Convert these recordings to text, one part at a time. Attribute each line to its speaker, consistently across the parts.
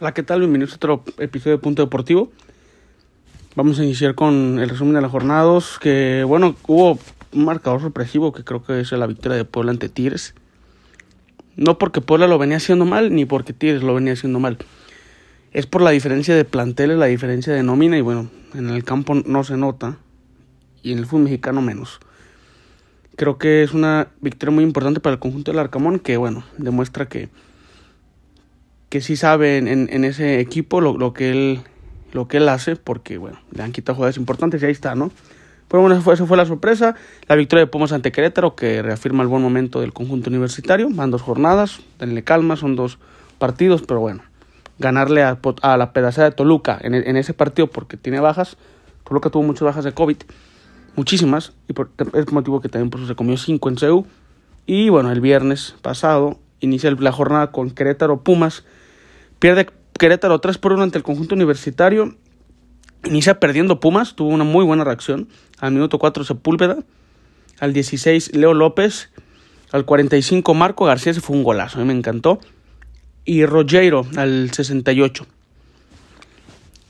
Speaker 1: Hola, ¿qué tal? Bienvenidos a otro episodio de Punto Deportivo. Vamos a iniciar con el resumen de la jornada 2, que bueno, hubo un marcador sorpresivo que creo que es la victoria de Puebla ante Tigres. No porque Puebla lo venía haciendo mal, ni porque Tigres lo venía haciendo mal. Es por la diferencia de planteles, la diferencia de nómina, y bueno, en el campo no se nota, y en el fútbol mexicano menos. Creo que es una victoria muy importante para el conjunto del Arcamón, que bueno, demuestra que que sí sabe en, en, ese equipo lo, lo, que él, lo que él hace, porque bueno, le han quitado jugadores importantes y ahí está, ¿no? Pero bueno, eso fue, eso fue la sorpresa. La victoria de Pumas ante Querétaro, que reafirma el buen momento del conjunto universitario. Van dos jornadas, denle calma, son dos partidos, pero bueno, ganarle a, a la pedacera de Toluca en, en, ese partido porque tiene bajas. Toluca tuvo muchas bajas de COVID, muchísimas, y por, es motivo que también por eso se comió cinco en CEU. Y bueno, el viernes pasado inicia la jornada con Querétaro Pumas Pierde Querétaro 3 por 1 ante el conjunto universitario. Inicia perdiendo Pumas, tuvo una muy buena reacción. Al minuto 4 Sepúlveda. Al 16 Leo López. Al 45 Marco García, se fue un golazo, a mí me encantó. Y Rogero al 68.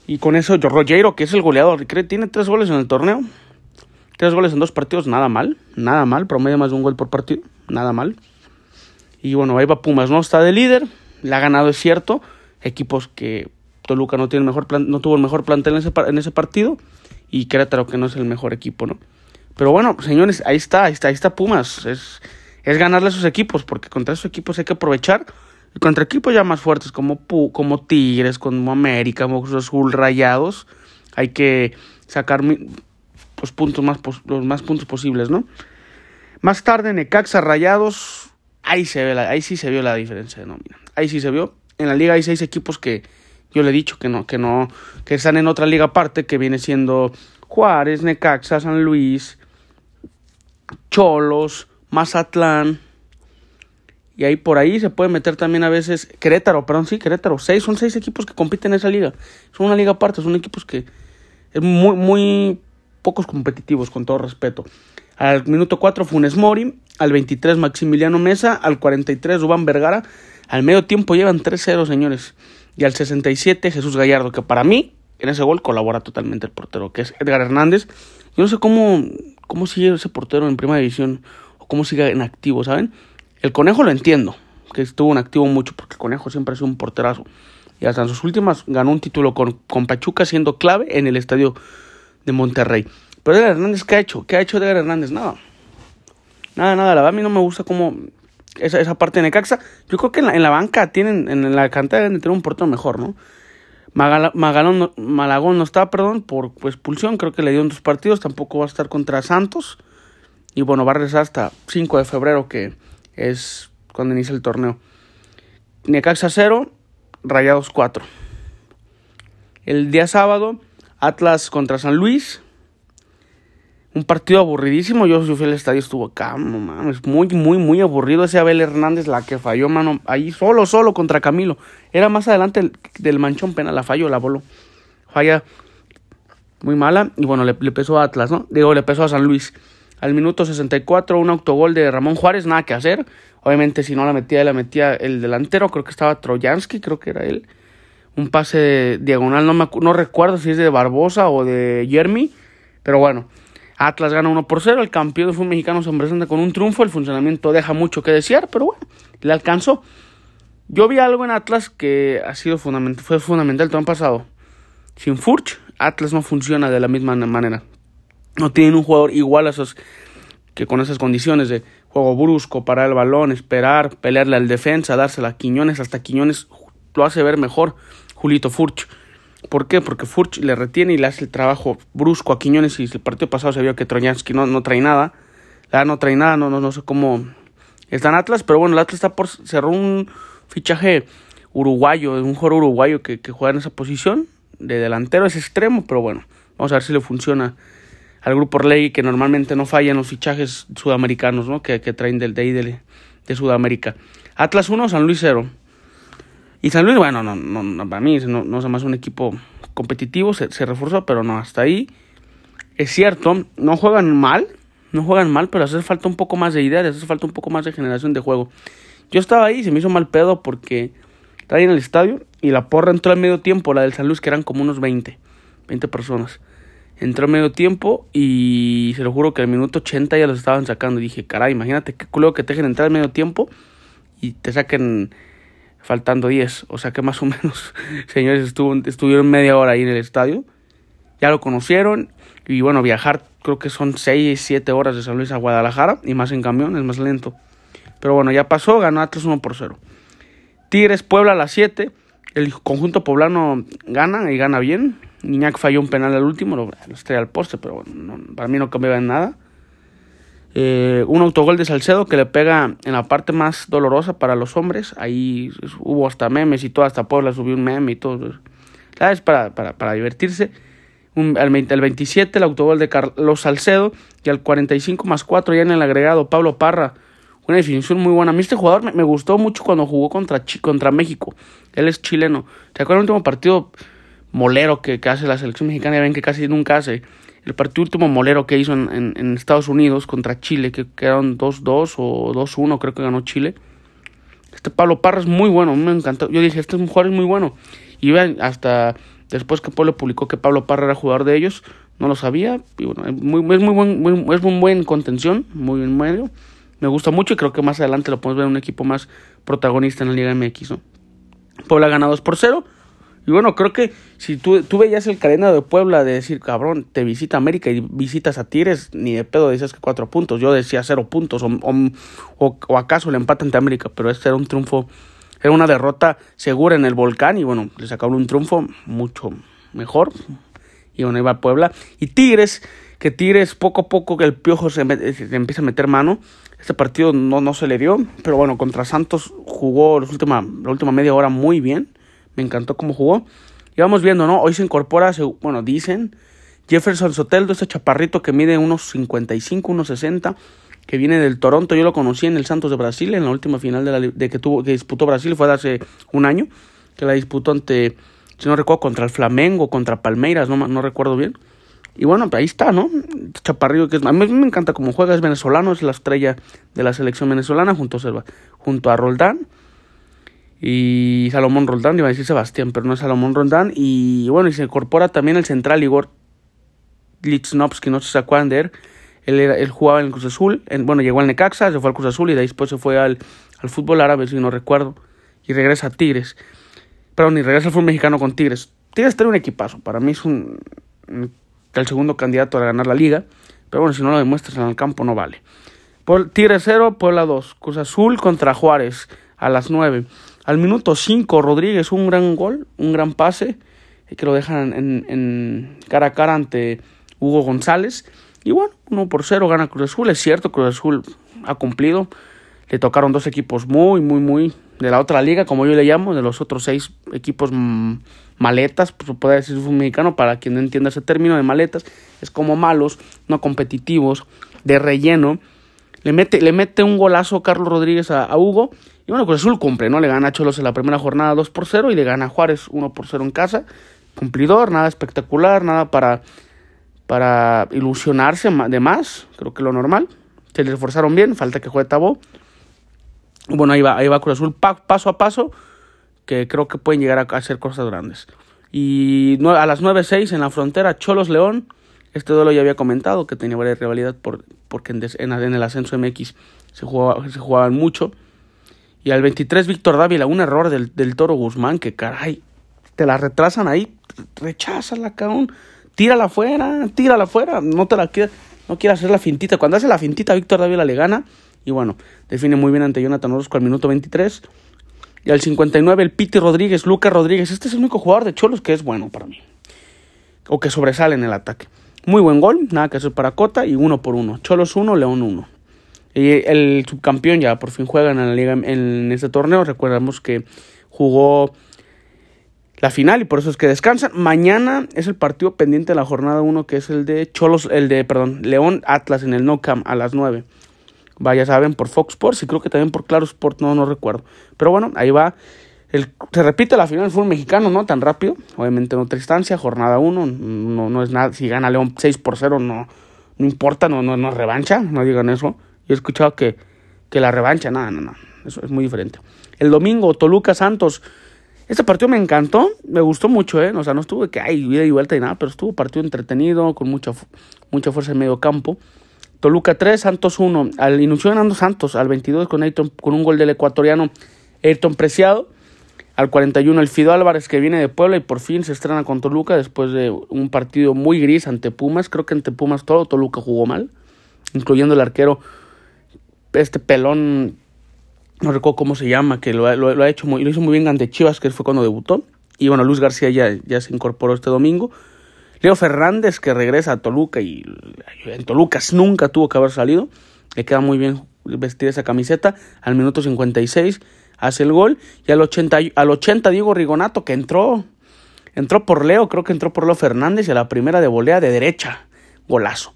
Speaker 1: Y con eso, Rogero, que es el goleador, tiene tres goles en el torneo. Tres goles en dos partidos, nada mal, nada mal. Promedio más de un gol por partido, nada mal. Y bueno, ahí va Pumas, ¿no? Está de líder, le ha ganado, es cierto equipos que Toluca no tiene mejor plan, no tuvo el mejor plantel en ese, en ese partido y Querétaro que no es el mejor equipo, ¿no? Pero bueno, señores, ahí está, ahí está, ahí está Pumas, es, es ganarle a esos equipos, porque contra esos equipos hay que aprovechar, y contra equipos ya más fuertes como, como Tigres, como América, como Azul Rayados, hay que sacar los puntos más, los más puntos posibles, ¿no? Más tarde, Necaxa Rayados, ahí, se ve la, ahí sí se vio la diferencia de nómina, ahí sí se vio, en la liga hay seis equipos que yo le he dicho que no, que no, que están en otra liga aparte, que viene siendo Juárez, Necaxa, San Luis, Cholos, Mazatlán. Y ahí por ahí se puede meter también a veces Querétaro, perdón, sí, Querétaro. Seis, son seis equipos que compiten en esa liga. Son una liga aparte, son equipos que es muy, muy pocos competitivos, con todo respeto. Al minuto 4 Funes Mori, al 23 Maximiliano Mesa, al 43 Rubán Vergara, al medio tiempo llevan 3-0, señores. Y al 67, Jesús Gallardo, que para mí, en ese gol colabora totalmente el portero, que es Edgar Hernández. Yo no sé cómo, cómo sigue ese portero en primera división, o cómo sigue en activo, ¿saben? El Conejo lo entiendo, que estuvo en activo mucho, porque el Conejo siempre ha sido un porterazo. Y hasta en sus últimas ganó un título con, con Pachuca, siendo clave en el estadio de Monterrey. Pero Edgar Hernández, ¿qué ha hecho? ¿Qué ha hecho Edgar Hernández? Nada. Nada, nada. La verdad, a mí no me gusta cómo esa, esa parte de Necaxa. Yo creo que en la, banca tienen, en la cantera deben de tener un portero mejor, ¿no? Magalón, Malagón no está, perdón, por expulsión, creo que le dio en dos partidos, tampoco va a estar contra Santos. Y bueno, va a regresar hasta 5 de febrero, que es cuando inicia el torneo. Necaxa 0, Rayados 4. El día sábado, Atlas contra San Luis un partido aburridísimo. Yo, fui al estadio, estuvo acá, no mames, muy, muy, muy aburrido. Ese Abel Hernández, la que falló, mano, ahí solo, solo contra Camilo. Era más adelante del manchón penal, la falló, la voló. Falla muy mala. Y bueno, le, le pesó a Atlas, ¿no? Digo, le pesó a San Luis. Al minuto 64, un autogol de Ramón Juárez, nada que hacer. Obviamente, si no la metía, la metía el delantero, creo que estaba Troyansky, creo que era él. Un pase diagonal, no, me, no recuerdo si es de Barbosa o de Jeremy, pero bueno, Atlas gana 1 por 0. El campeón de fútbol mexicano se con un triunfo. El funcionamiento deja mucho que desear, pero bueno, le alcanzó. Yo vi algo en Atlas que ha sido fundamental, fue fundamental el año pasado. Sin Furch, Atlas no funciona de la misma manera. No tienen un jugador igual a esos que con esas condiciones de juego brusco, parar el balón, esperar, pelearle al defensa, dársela a Quiñones, hasta Quiñones lo hace ver mejor Julito Furch. ¿Por qué? Porque Furch le retiene y le hace el trabajo brusco a Quiñones y el partido pasado se vio que Troyansky no, no trae nada. La no trae nada, no, no, no sé cómo está en Atlas, pero bueno, el Atlas está por cerró un fichaje uruguayo, un jugador uruguayo que, que juega en esa posición de delantero, es extremo, pero bueno, vamos a ver si le funciona al grupo Orlegui que normalmente no falla en los fichajes sudamericanos, ¿no? Que, que traen del de, de Sudamérica. Atlas 1, San Luis 0. Y San Luis, bueno, no, no, para mí no, no es más un equipo competitivo, se, se reforzó, pero no, hasta ahí. Es cierto, no juegan mal, no juegan mal, pero hace falta un poco más de ideas, hace falta un poco más de generación de juego. Yo estaba ahí y se me hizo mal pedo porque Estaba ahí en el estadio y la porra entró al medio tiempo, la del San Luis, que eran como unos 20, 20 personas. Entró al medio tiempo y se lo juro que al minuto 80 ya los estaban sacando. Y dije, caray, imagínate qué culo que te dejen entrar al medio tiempo y te saquen faltando 10. O sea que más o menos, señores, estuvo, estuvieron media hora ahí en el estadio. Ya lo conocieron y bueno, viajar creo que son 6, 7 horas de San Luis a Guadalajara y más en camión, es más lento. Pero bueno, ya pasó, ganó Atlas 1 por 0. Tigres Puebla a las 7. El conjunto poblano gana y gana bien. Niñac falló un penal al último, lo, estrella al poste, pero bueno, para mí no cambiaba en nada. Eh, un autogol de Salcedo que le pega en la parte más dolorosa para los hombres. Ahí hubo hasta memes y todo, hasta Puebla subió un meme y todo. ¿Sabes? Para, para, para divertirse. Un, el, 27 el autogol de Carlos Salcedo y al 45 más 4 ya en el agregado Pablo Parra una definición muy buena. A mí este jugador me, gustó mucho cuando jugó contra, contra México. Él es chileno. ¿Se acuerdan el último partido molero que, hace la selección mexicana? Ven que casi nunca hace. El partido último molero que hizo en, en, Estados Unidos contra Chile, que quedaron 2-2 o 2-1, creo que ganó Chile. Este Pablo Parra es muy bueno, me encantó. Yo dije, este jugador es muy bueno. Y vean, hasta después que Pablo publicó que Pablo Parra era jugador de ellos, no lo sabía. Y bueno, es muy, es muy buen, es buen contención, muy en medio me gusta mucho y creo que más adelante lo podemos ver un equipo más protagonista en la Liga MX, ¿no? Puebla gana 2 por 0. Y bueno, creo que si tú, tú veías el calendario de Puebla de decir, cabrón, te visita América y visitas a Tigres, ni de pedo decías que 4 puntos. Yo decía 0 puntos o, o, acaso le empatan ante América, pero este era un triunfo, era una derrota segura en el volcán y bueno, le sacaron un triunfo mucho mejor. Y bueno, iba a Puebla. Y Tigres, que Tigres poco a poco que el piojo se, se empieza a meter mano este partido no, no se le dio, pero bueno, contra Santos jugó la última, la última media hora muy bien. Me encantó cómo jugó. Y vamos viendo, ¿no? Hoy se incorpora, bueno, dicen, Jefferson Soteldo, este chaparrito que mide unos 55, unos 60, que viene del Toronto. Yo lo conocí en el Santos de Brasil, en la última final de, la, de que, tuvo, que disputó Brasil, fue hace un año, que la disputó ante, si no recuerdo, contra el Flamengo, contra Palmeiras, no, no recuerdo bien. Y bueno, ahí está, ¿no? Chaparrillo que es, a mí me encanta cómo juega, es venezolano, es la estrella de la selección venezolana junto a, junto a Roldán y Salomón Roldán, iba a decir Sebastián, pero no es Salomón Roldán. Y bueno, y se incorpora también el central Igor Lichnowsky, no sé se acuerdan de él. Él, era, él jugaba en el Cruz Azul, en, bueno, llegó al Necaxa, se fue al Cruz Azul y de ahí después se fue al, al fútbol árabe, si no recuerdo, y regresa a Tigres. Perdón, y regresa al fútbol mexicano con Tigres. Tigres tiene un equipazo, para mí es un el segundo candidato a ganar la liga. Pero bueno, si no lo demuestras en el campo no vale. Tigre 0, Puebla 2. Cruz Azul contra Juárez a las 9. Al minuto 5, Rodríguez, un gran gol, un gran pase, que lo dejan en, cara a cara ante Hugo González. Y bueno, 1 por 0 gana Cruz Azul. Es cierto, Cruz Azul ha cumplido. Le tocaron dos equipos muy, muy, muy de la otra liga, como yo le llamo, de los otros seis equipos maletas, pues puede decir un mexicano, para quien no entienda ese término de maletas, es como malos, no competitivos, de relleno. Le mete, le mete un golazo Carlos Rodríguez a, Hugo. Y bueno, pues Azul cumple, ¿no? Le gana a Cholos en la primera jornada 2 por 0 y le gana a Juárez 1 por 0 en casa. Cumplidor, nada espectacular, nada para, para ilusionarse de más, creo que lo normal. Se le esforzaron bien, falta que juegue Tabó. Bueno, ahí va, ahí va Cruz Azul paso a paso, que creo que pueden llegar a hacer cosas grandes. Y a las 9-6 en la frontera, Cholos León. Este duelo ya había comentado que tenía varias rivalidad por, porque en, el ascenso MX se, jugaba, se jugaban mucho. Y al 23, Víctor Dávila, un error del, del Toro Guzmán, que caray, te la retrasan ahí, recházala, cabrón, tírala afuera, tírala afuera, no te la quieras, no quieras hacer la fintita. Cuando hace la fintita, Víctor Dávila le gana y bueno, define muy bien ante Jonathan Orozco al minuto 23. Y al 59 el Piti Rodríguez, Lucas Rodríguez. Este es el único jugador de Cholos que es bueno para mí. O que sobresale en el ataque. Muy buen gol, nada que hacer para Cota y uno por uno. Cholos 1, León 1. Y el subcampeón ya por fin juega en la liga en este torneo. Recordamos que jugó la final y por eso es que descansan. Mañana es el partido pendiente de la jornada 1 que es el de Cholos, el de, perdón, León Atlas en el No Camp a las 9 vaya saben, por Fox Sports y creo que también por Claro Sport, no, no recuerdo. Pero bueno, ahí va. El, se repite la final del fútbol mexicano, ¿no? Tan rápido. Obviamente en otra instancia, jornada 1, no, no es nada. Si gana León 6 por 0, no, no importa, no, no, no revancha, no digan eso. Yo he escuchado que, que la revancha, nada, no, no. Eso es muy diferente. El domingo, Toluca Santos. Este partido me encantó, me gustó mucho, ¿eh? O sea, no estuvo que hay vida y vuelta y nada, pero estuvo partido entretenido, con mucha, mucha fuerza en medio campo. Toluca 3, Santos 1. Al inicio ganando Santos, al 22 con, con un gol del ecuatoriano Ayrton Preciado. Al 41 el Fido Álvarez que viene de Puebla y por fin se estrena con Toluca después de un partido muy gris ante Pumas. Creo que ante Pumas todo Toluca jugó mal, incluyendo el arquero, este pelón no recuerdo cómo se llama, que lo, ha hecho muy, lo hizo muy bien ante Chivas, que fue cuando debutó. Y bueno, Luis García ya, ya se incorporó este domingo. Leo Fernández, que regresa a Toluca y en Toluca nunca tuvo que haber salido. Le queda muy bien vestir esa camiseta. Al minuto 56 hace el gol. Y al 80, al 80 Diego Rigonato, que entró, entró por Leo, creo que entró por Leo Fernández y a la primera de volea de derecha. Golazo.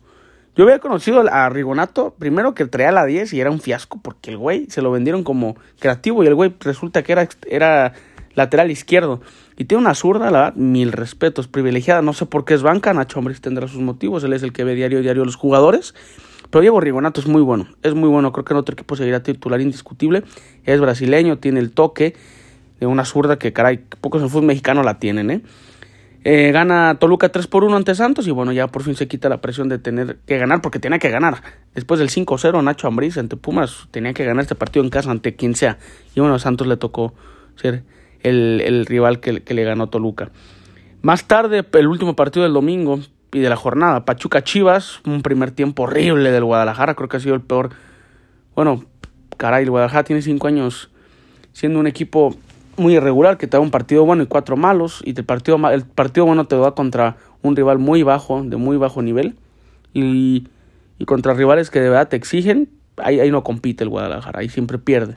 Speaker 1: Yo había conocido a Rigonato, primero que traía la 10 y era un fiasco, porque el güey se lo vendieron como creativo y el güey resulta que era, era lateral izquierdo. Y tiene una zurda, la verdad, mil respetos, privilegiada. No sé por qué es banca, Nacho Hombres tendrá sus motivos, él es el que ve diario diario a los jugadores. Pero Diego Rigonato es muy bueno, es muy bueno, creo que en otro equipo seguirá titular indiscutible. Es brasileño, tiene el toque de una zurda que, caray, pocos en fútbol mexicano la tienen, ¿eh? Eh, gana Toluca 3 por 1 ante Santos y bueno, ya por fin se quita la presión de tener que ganar porque tenía que ganar. Después del 5-0 Nacho Ambriz ante Pumas tenía que ganar este partido en casa ante quien sea. Y bueno, a Santos le tocó ser el, rival que, le ganó Toluca. Más tarde, el último partido del domingo y de la jornada, Pachuca Chivas, un primer tiempo horrible del Guadalajara, creo que ha sido el peor. Bueno, caray, el Guadalajara tiene 5 años siendo un equipo muy irregular, que te da un partido bueno y cuatro malos, y el partido, el partido bueno te da contra un rival muy bajo, de muy bajo nivel, y, y contra rivales que de verdad te exigen, ahí, ahí no compite el Guadalajara, ahí siempre pierde.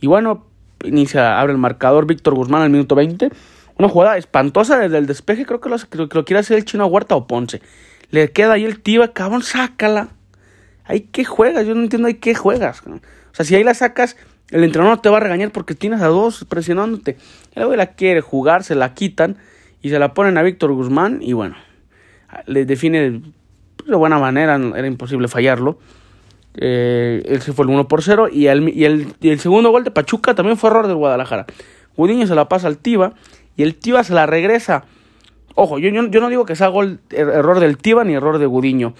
Speaker 1: Y bueno, inicia, abre el marcador Víctor Guzmán al minuto 20, una jugada espantosa desde el despeje, creo que lo, que lo quiere hacer el chino Huerta o Ponce. Le queda ahí el Tiba, cabrón, sácala. Ahí que juegas, yo no entiendo ahí qué juegas. O sea, si ahí la sacas, el entrenador te va a regañar porque tienes a dos presionándote. El güey la quiere jugar, se la quitan y se la ponen a Víctor Guzmán y bueno, le define de buena manera, era imposible fallarlo. Eh, él se fue el 1 por 0 y el, y, el, y segundo gol de Pachuca también fue error del Guadalajara. Gudiño se la pasa al Tiba y el Tiba se la regresa. Ojo, yo, no digo que sea gol, er, error del Tiba ni error de Gudiño.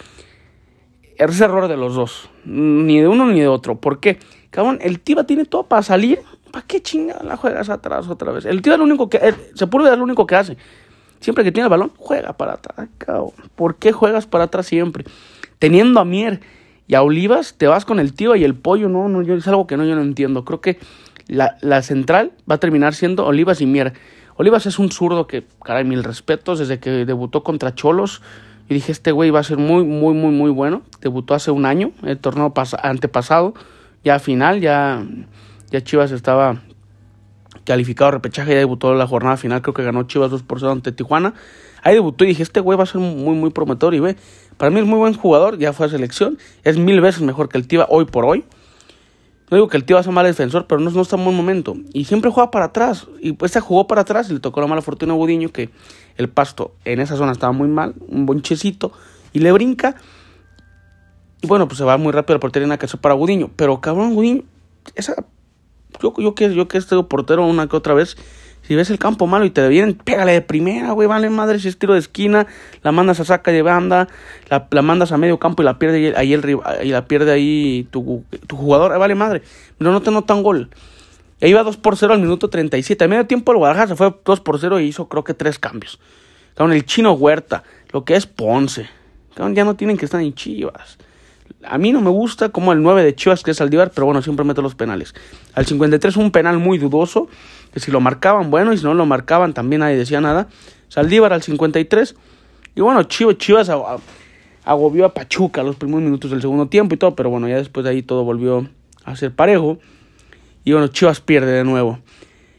Speaker 1: Es error de los dos, ni de uno ni de otro. ¿Por qué? Cabrón, el Tiva tiene todo para salir. ¿Para qué chingada la juegas atrás otra vez? El Tiva es lo único que. se puede lo único que hace. Siempre que tiene el balón, juega para atrás, cabrón. ¿Por qué juegas para atrás siempre? Teniendo a Mier y a Olivas, te vas con el Tiva y el pollo. No, no, es algo que no, yo no entiendo. Creo que la, la central va a terminar siendo Olivas y Mier. Olivas es un zurdo que, caray, mil respetos, desde que debutó contra Cholos. Y dije, este güey va a ser muy, muy, muy, muy bueno. Debutó hace un año, el torneo antepasado ya final, ya, ya Chivas estaba calificado repechaje, ya debutó la jornada final, creo que ganó Chivas 2 por 0 ante Tijuana. Ahí debutó y dije, este güey va a ser muy, muy prometedor y ve, para mí es muy buen jugador, ya fue a selección, es mil veces mejor que el Tiva hoy por hoy. No digo que el Tiva sea mal defensor, pero no, no está en buen momento. Y siempre juega para atrás. Y pues se jugó para atrás y le tocó la mala fortuna a Budiño, que el pasto en esa zona estaba muy mal, un bonchecito, y le brinca y bueno, pues se va muy rápido al portería en la para Gudiño. Pero cabrón, Gudiño, esa. Yo, yo, que, yo que he portero una que otra vez. Si ves el campo malo y te vienen, pégale de primera, güey, vale madre, si es tiro de esquina, la mandas a saca de banda, la, la mandas a medio campo y la pierde ahí el y la pierde ahí tu, tu jugador, vale madre. Pero no te notan gol. E iba 2 por 0 al minuto 37. A medio tiempo el Guadalajara se fue 2 por 0 y hizo creo que tres cambios. Cabrón, el chino Huerta, lo que es Ponce. Cabrón, ya no tienen que estar en Chivas. A mí no me gusta como el 9 de Chivas, que es Saldívar, pero bueno, siempre meto los penales. Al 53 un penal muy dudoso, que si lo marcaban, bueno, y si no lo marcaban también nadie decía nada. Saldívar al 53. Y bueno, Chivas, Chivas agobió a Pachuca los primeros minutos del segundo tiempo y todo, pero bueno, ya después de ahí todo volvió a ser parejo. Y bueno, Chivas pierde de nuevo.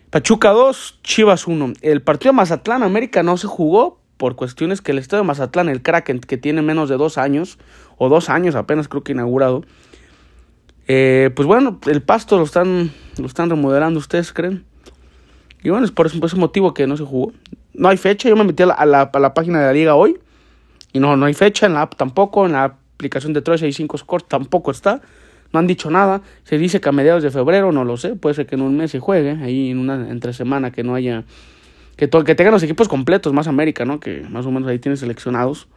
Speaker 1: Pachuca 2, Chivas 1. El partido Mazatlán América no se jugó por cuestiones que el Estadio de Mazatlán, el Kraken, que tiene menos de dos años, o dos años apenas creo que inaugurado, eh, pues bueno, el pasto lo están, lo están remodelando, ¿ustedes creen? Y bueno, es por ese, motivo que no se jugó. No hay fecha, yo me metí a la, página de la liga hoy, y no, no hay fecha, en la app tampoco, en la aplicación de 365 Scores tampoco está. No han dicho nada. Se dice que a mediados de febrero, no lo sé. Puede ser que en un mes se juegue. Ahí en una entre semana que no haya. Que, que tengan los equipos completos, más América, ¿no? Que más o menos ahí tienen seleccionados.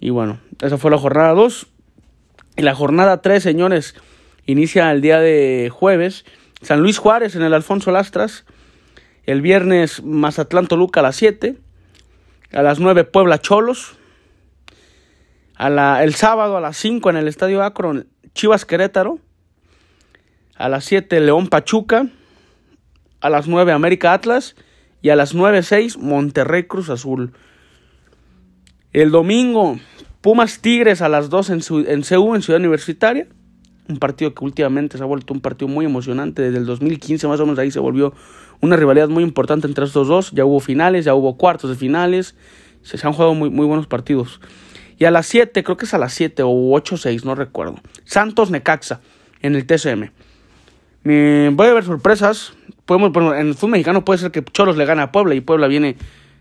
Speaker 1: Y bueno, esa fue la jornada 2. Y la jornada 3, señores, inicia el día de jueves. San Luis Juárez en el Alfonso Lastras. El viernes Mazatlán Toluca a las 7. A las 9 Puebla Cholos. A la, el sábado a las 5 en el Estadio Akron Chivas Querétaro. A las 7 León Pachuca. A las 9 América Atlas. Y a las 9.6 Monterrey Cruz Azul. El domingo Pumas Tigres a las 2 en, su, CU, en Ciudad Universitaria. Un partido que últimamente se ha vuelto un partido muy emocionante. Desde el 2015 más o menos ahí se volvió una rivalidad muy importante entre estos dos. Ya hubo finales, ya hubo cuartos de finales. Se, han jugado muy, muy buenos partidos. Y a las 7, creo que es a las 7 o 8-6, no recuerdo. Santos Necaxa en el TCM. voy a ver sorpresas. Podemos, en el fútbol mexicano puede ser que Cholos le gane a Puebla y Puebla viene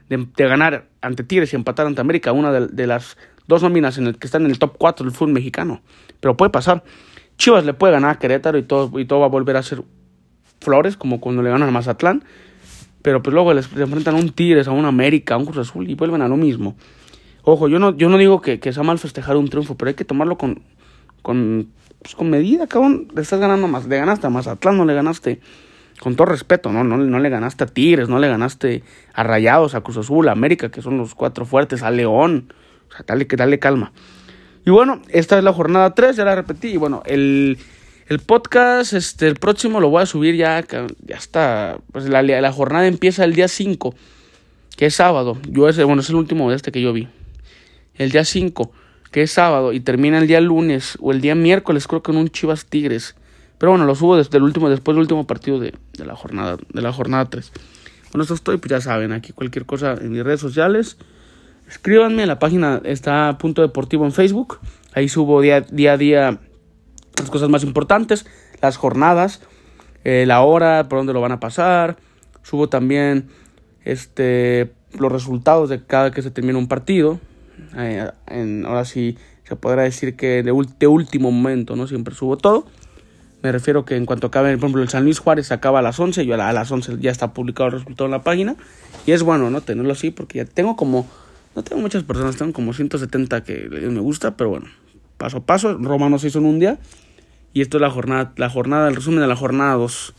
Speaker 1: de, ganar ante Tigres y empatar ante América, una de, las dos nóminas en el que están en el top 4 del fútbol mexicano. Pero puede pasar. Chivas le puede ganar a Querétaro y todo, y todo va a volver a ser flores, como cuando le ganan a Mazatlán. Pero pues luego les enfrentan a un Tigres, a un América, a un Cruz Azul y vuelven a lo mismo. Ojo, yo no, yo no digo que, que sea mal festejar un triunfo, pero hay que tomarlo con, con, pues, con medida, cabrón. Le estás ganando más, le ganaste a Mazatlán, no le ganaste, con todo respeto, ¿no? No, no le ganaste a Tigres, no le ganaste a Rayados, a Cruz Azul, a América, que son los cuatro fuertes, a León. O sea, dale, dale calma. Y bueno, esta es la jornada 3, ya la repetí. Y bueno, el, el podcast, este, el próximo lo voy a subir ya, ya está. Pues la, la jornada empieza el día 5, que es sábado. Yo ese, bueno, es el último de este que yo vi. El día 5, que es sábado, y termina el día lunes o el día miércoles, creo que en un Chivas Tigres. Pero bueno, lo subo desde el último, después del último partido de, de la jornada, de la jornada 3. Con esto estoy, pues ya saben, aquí cualquier cosa en mis redes sociales. Escríbanme, la página está Punto Deportivo en Facebook. Ahí subo día, día a día las cosas más importantes, las jornadas, eh, la hora, por dónde lo van a pasar. Subo también este, los resultados de cada que se termina un partido. Eh, en, ahora sí se podrá decir que de, de, último momento, ¿no? Siempre subo todo. Me refiero que en cuanto acabe, por ejemplo, el San Luis Juárez acaba a las 11, yo a, las 11 ya está publicado el resultado en la página. Y es bueno, ¿no? Tenerlo así porque ya tengo como no tengo muchas personas, tengo como 170 que me gusta, pero bueno, paso a paso. Roma no se hizo en un día. Y esto es la jornada, la jornada, el resumen de la jornada 2.